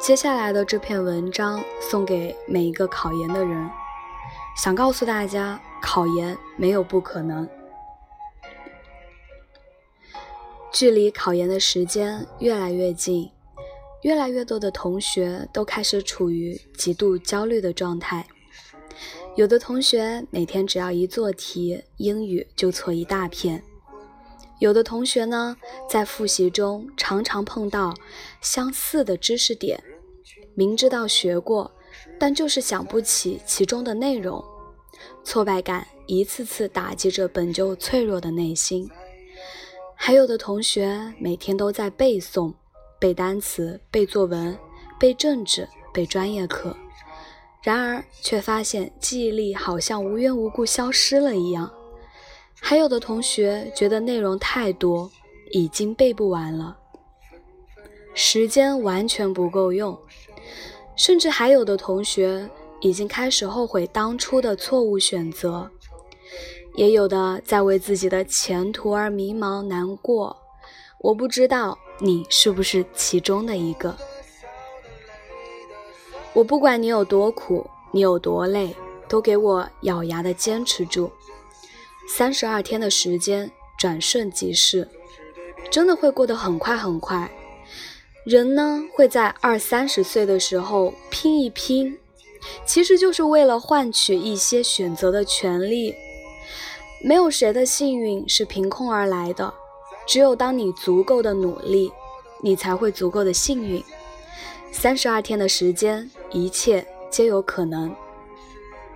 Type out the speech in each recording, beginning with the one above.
接下来的这篇文章送给每一个考研的人，想告诉大家，考研没有不可能。距离考研的时间越来越近，越来越多的同学都开始处于极度焦虑的状态。有的同学每天只要一做题，英语就错一大片；有的同学呢，在复习中常常碰到相似的知识点，明知道学过，但就是想不起其中的内容，挫败感一次次打击着本就脆弱的内心。还有的同学每天都在背诵、背单词、背作文、背政治、背专业课，然而却发现记忆力好像无缘无故消失了一样。还有的同学觉得内容太多，已经背不完了，时间完全不够用，甚至还有的同学已经开始后悔当初的错误选择。也有的在为自己的前途而迷茫难过，我不知道你是不是其中的一个。我不管你有多苦，你有多累，都给我咬牙的坚持住。三十二天的时间转瞬即逝，真的会过得很快很快。人呢会在二三十岁的时候拼一拼，其实就是为了换取一些选择的权利。没有谁的幸运是凭空而来的，只有当你足够的努力，你才会足够的幸运。三十二天的时间，一切皆有可能。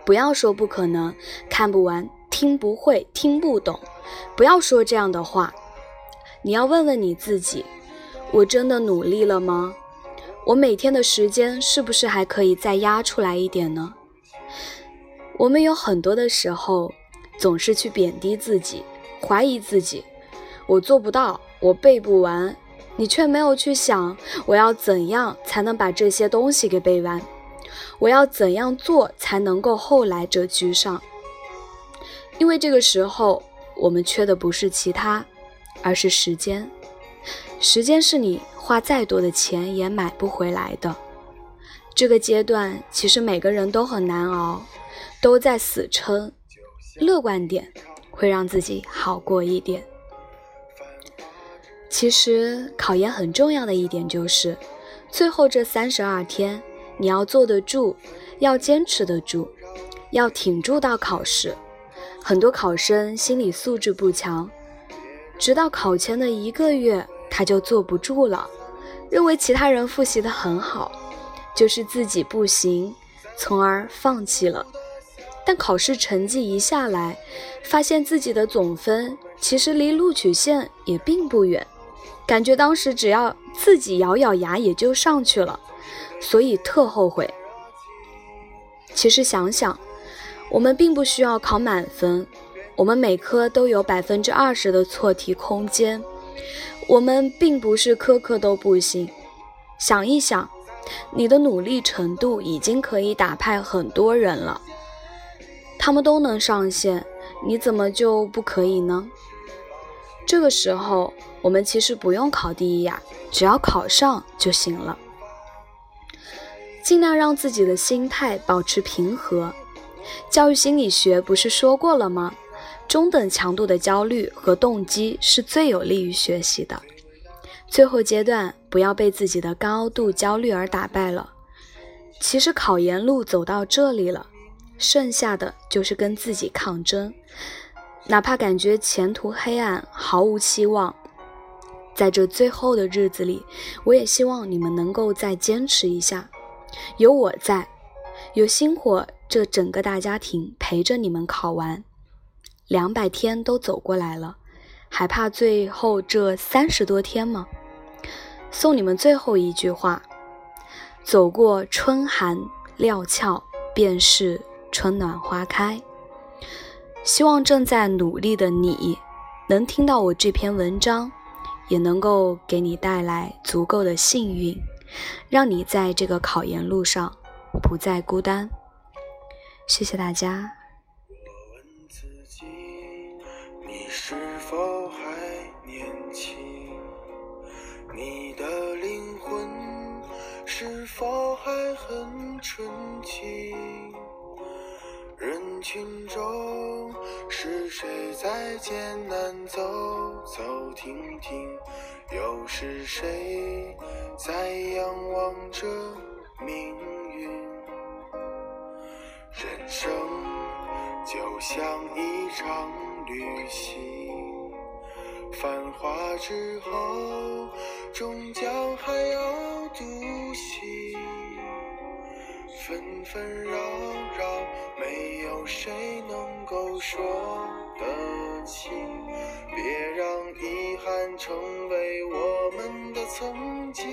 不要说不可能，看不完，听不会，听不懂，不要说这样的话。你要问问你自己：我真的努力了吗？我每天的时间是不是还可以再压出来一点呢？我们有很多的时候。总是去贬低自己，怀疑自己，我做不到，我背不完，你却没有去想我要怎样才能把这些东西给背完，我要怎样做才能够后来者居上？因为这个时候我们缺的不是其他，而是时间，时间是你花再多的钱也买不回来的。这个阶段其实每个人都很难熬，都在死撑。乐观点会让自己好过一点。其实考研很重要的一点就是，最后这三十二天你要坐得住，要坚持得住，要挺住到考试。很多考生心理素质不强，直到考前的一个月他就坐不住了，认为其他人复习的很好，就是自己不行，从而放弃了。但考试成绩一下来，发现自己的总分其实离录取线也并不远，感觉当时只要自己咬咬牙也就上去了，所以特后悔。其实想想，我们并不需要考满分，我们每科都有百分之二十的错题空间，我们并不是科科都不行。想一想，你的努力程度已经可以打败很多人了。他们都能上线，你怎么就不可以呢？这个时候，我们其实不用考第一呀，只要考上就行了。尽量让自己的心态保持平和。教育心理学不是说过了吗？中等强度的焦虑和动机是最有利于学习的。最后阶段，不要被自己的高度焦虑而打败了。其实考研路走到这里了。剩下的就是跟自己抗争，哪怕感觉前途黑暗、毫无希望，在这最后的日子里，我也希望你们能够再坚持一下。有我在，有星火这整个大家庭陪着你们考完，两百天都走过来了，还怕最后这三十多天吗？送你们最后一句话：走过春寒料峭，便是。春暖花开，希望正在努力的你能听到我这篇文章，也能够给你带来足够的幸运，让你在这个考研路上不再孤单。谢谢大家。我问自己你是否还年轻？你的灵魂是否还很纯净？人群中是谁在艰难走走停停？又是谁在仰望着命运？人生就像一场旅行，繁华之后终将还要独行，纷纷扰扰，没有谁能够说得清。别让遗憾成为我们的曾经，